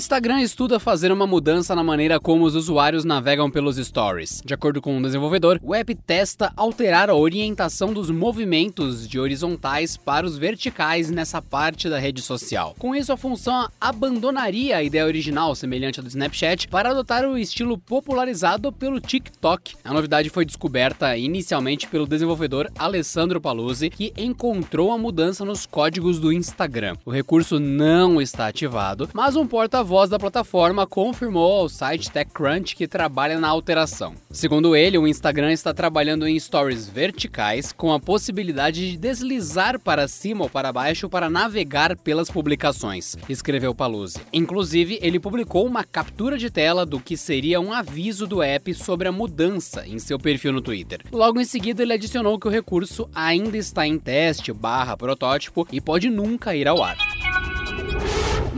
Instagram estuda fazer uma mudança na maneira como os usuários navegam pelos stories. De acordo com um desenvolvedor, o app testa alterar a orientação dos movimentos de horizontais para os verticais nessa parte da rede social. Com isso, a função abandonaria a ideia original, semelhante à do Snapchat, para adotar o estilo popularizado pelo TikTok. A novidade foi descoberta inicialmente pelo desenvolvedor Alessandro Paluzzi, que encontrou a mudança nos códigos do Instagram. O recurso não está ativado, mas um porta porta-voz da plataforma confirmou ao site TechCrunch que trabalha na alteração. Segundo ele, o Instagram está trabalhando em stories verticais com a possibilidade de deslizar para cima ou para baixo para navegar pelas publicações, escreveu Paluzzi. Inclusive, ele publicou uma captura de tela do que seria um aviso do app sobre a mudança em seu perfil no Twitter. Logo em seguida, ele adicionou que o recurso ainda está em teste barra protótipo e pode nunca ir ao ar.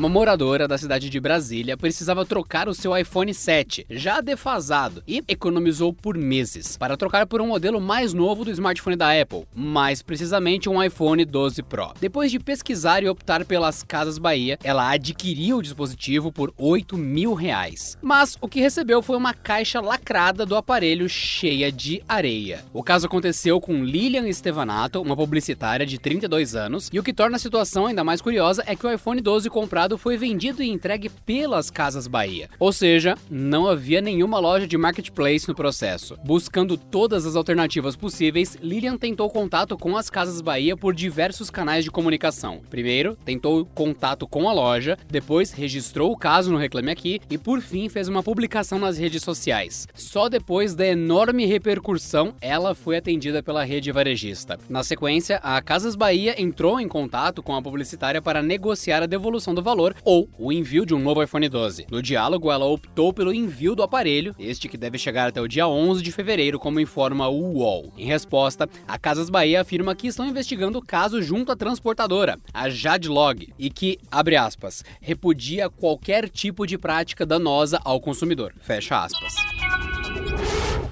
Uma moradora da cidade de Brasília precisava trocar o seu iPhone 7, já defasado, e economizou por meses para trocar por um modelo mais novo do smartphone da Apple, mais precisamente um iPhone 12 Pro. Depois de pesquisar e optar pelas Casas Bahia, ela adquiriu o dispositivo por 8 mil reais. Mas o que recebeu foi uma caixa lacrada do aparelho cheia de areia. O caso aconteceu com Lilian Estevanato, uma publicitária de 32 anos, e o que torna a situação ainda mais curiosa é que o iPhone 12 comprado foi vendido e entregue pelas Casas Bahia. Ou seja, não havia nenhuma loja de marketplace no processo. Buscando todas as alternativas possíveis, Lilian tentou contato com as Casas Bahia por diversos canais de comunicação. Primeiro, tentou contato com a loja, depois registrou o caso no Reclame Aqui e por fim fez uma publicação nas redes sociais. Só depois da enorme repercussão, ela foi atendida pela rede varejista. Na sequência, a Casas Bahia entrou em contato com a publicitária para negociar a devolução do valor valor ou o envio de um novo iPhone 12. No diálogo, ela optou pelo envio do aparelho, este que deve chegar até o dia 11 de fevereiro, como informa o UOL. Em resposta, a Casas Bahia afirma que estão investigando o caso junto à transportadora, a Jadlog, e que, abre aspas, repudia qualquer tipo de prática danosa ao consumidor. Fecha aspas.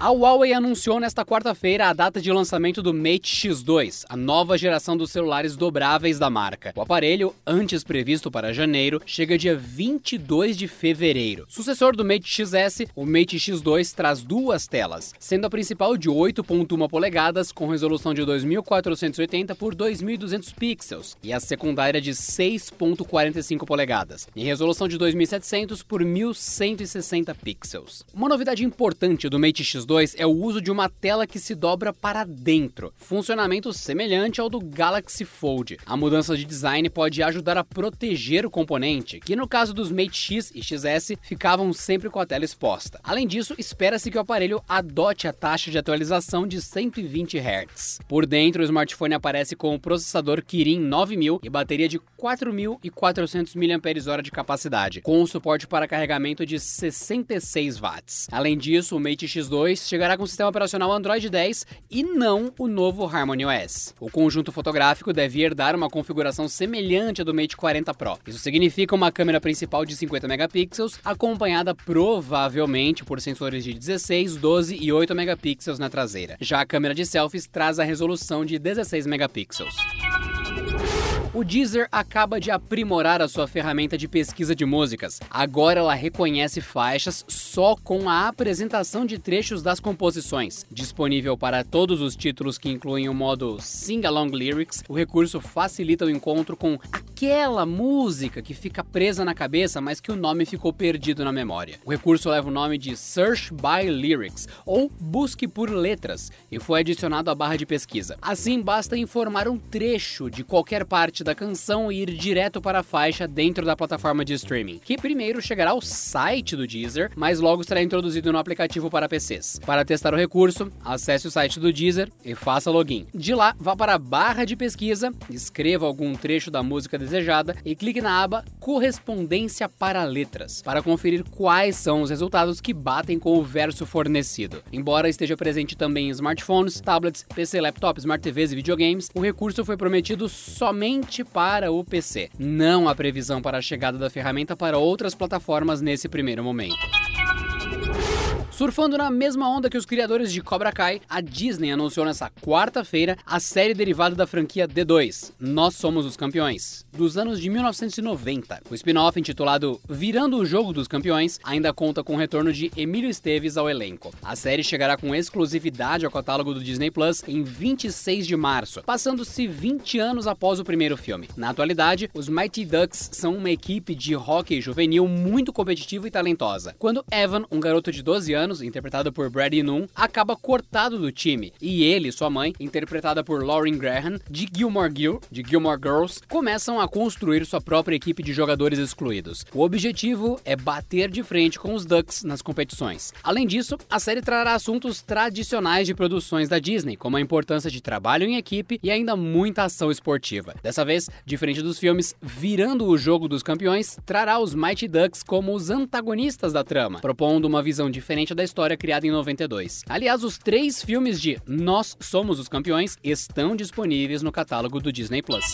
A Huawei anunciou nesta quarta-feira a data de lançamento do Mate X2, a nova geração dos celulares dobráveis da marca. O aparelho, antes previsto para janeiro, chega dia 22 de fevereiro. Sucessor do Mate XS, o Mate X2 traz duas telas, sendo a principal de 8.1 polegadas com resolução de 2480 por 2200 pixels e a secundária de 6.45 polegadas, em resolução de 2700 por 1160 pixels. Uma novidade importante do Mate X2 2 é o uso de uma tela que se dobra para dentro, funcionamento semelhante ao do Galaxy Fold. A mudança de design pode ajudar a proteger o componente, que no caso dos Mate X e XS ficavam sempre com a tela exposta. Além disso, espera-se que o aparelho adote a taxa de atualização de 120 Hz. Por dentro, o smartphone aparece com o processador Kirin 9000 e bateria de 4.400 mAh de capacidade, com suporte para carregamento de 66 watts. Além disso, o Mate X2 chegará com o sistema operacional Android 10 e não o novo Harmony OS. O conjunto fotográfico deve herdar uma configuração semelhante à do Mate 40 Pro. Isso significa uma câmera principal de 50 megapixels, acompanhada provavelmente por sensores de 16, 12 e 8 megapixels na traseira. Já a câmera de selfies traz a resolução de 16 megapixels. O Deezer acaba de aprimorar a sua ferramenta de pesquisa de músicas. Agora ela reconhece faixas só com a apresentação de trechos das composições. Disponível para todos os títulos que incluem o modo Sing Along Lyrics, o recurso facilita o encontro com aquela música que fica presa na cabeça, mas que o nome ficou perdido na memória. O recurso leva o nome de Search by Lyrics ou Busque por Letras e foi adicionado à barra de pesquisa. Assim, basta informar um trecho de qualquer parte parte da canção e ir direto para a faixa dentro da plataforma de streaming, que primeiro chegará ao site do Deezer, mas logo será introduzido no aplicativo para PCs. Para testar o recurso, acesse o site do Deezer e faça login. De lá, vá para a barra de pesquisa, escreva algum trecho da música desejada e clique na aba Correspondência para Letras para conferir quais são os resultados que batem com o verso fornecido. Embora esteja presente também em smartphones, tablets, PC, laptop, smart TVs e videogames, o recurso foi prometido somente para o PC. Não há previsão para a chegada da ferramenta para outras plataformas nesse primeiro momento. Surfando na mesma onda que os criadores de Cobra Kai, a Disney anunciou nessa quarta-feira a série derivada da franquia D2, Nós Somos os Campeões, dos anos de 1990. O spin-off intitulado Virando o Jogo dos Campeões ainda conta com o retorno de Emílio Esteves ao elenco. A série chegará com exclusividade ao catálogo do Disney Plus em 26 de março, passando-se 20 anos após o primeiro filme. Na atualidade, os Mighty Ducks são uma equipe de hóquei juvenil muito competitiva e talentosa. Quando Evan, um garoto de 12 anos, anos, interpretada por Brady Noon, acaba cortado do time. E ele, sua mãe, interpretada por Lauren Graham, de Gilmore Girl, de Gilmore Girls, começam a construir sua própria equipe de jogadores excluídos. O objetivo é bater de frente com os Ducks nas competições. Além disso, a série trará assuntos tradicionais de produções da Disney, como a importância de trabalho em equipe e ainda muita ação esportiva. Dessa vez, diferente dos filmes, virando o jogo dos campeões, trará os Mighty Ducks como os antagonistas da trama, propondo uma visão diferente da história criada em 92. Aliás, os três filmes de Nós Somos os Campeões estão disponíveis no catálogo do Disney Plus.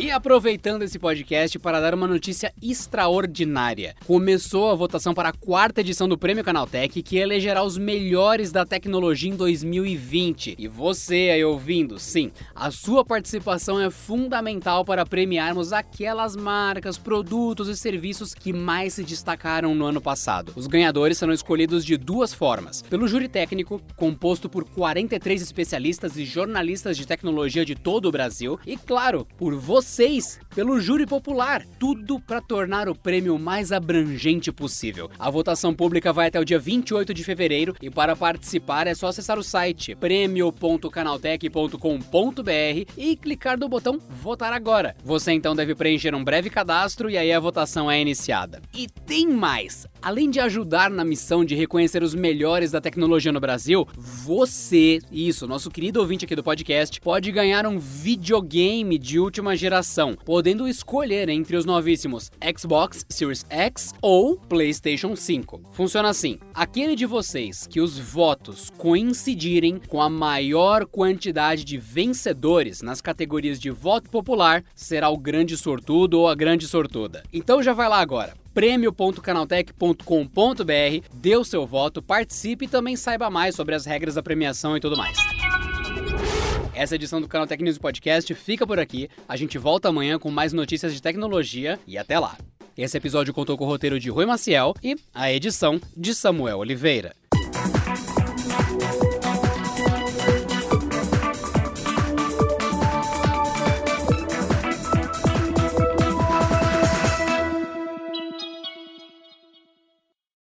E aproveitando esse podcast para dar uma notícia extraordinária. Começou a votação para a quarta edição do Prêmio Canaltech, que elegerá os melhores da tecnologia em 2020. E você aí ouvindo, sim, a sua participação é fundamental para premiarmos aquelas marcas, produtos e serviços que mais se destacaram no ano passado. Os ganhadores serão escolhidos de duas formas: pelo júri técnico, composto por 43 especialistas e jornalistas de tecnologia de todo o Brasil, e claro, por você vocês pelo júri popular. Tudo para tornar o prêmio mais abrangente possível. A votação pública vai até o dia 28 de fevereiro e para participar é só acessar o site prêmio.canaltech.com.br e clicar no botão votar agora. Você então deve preencher um breve cadastro e aí a votação é iniciada. E tem mais! Além de ajudar na missão de reconhecer os melhores da tecnologia no Brasil, você, isso, nosso querido ouvinte aqui do podcast, pode ganhar um videogame de última geração, podendo escolher entre os novíssimos Xbox Series X ou PlayStation 5. Funciona assim: aquele de vocês que os votos coincidirem com a maior quantidade de vencedores nas categorias de voto popular será o grande sortudo ou a grande sortuda. Então já vai lá agora prêmio.canaltech.com.br, dê o seu voto, participe e também saiba mais sobre as regras da premiação e tudo mais. Essa edição do Canal Tech News Podcast fica por aqui. A gente volta amanhã com mais notícias de tecnologia e até lá. Esse episódio contou com o roteiro de Rui Maciel e a edição de Samuel Oliveira.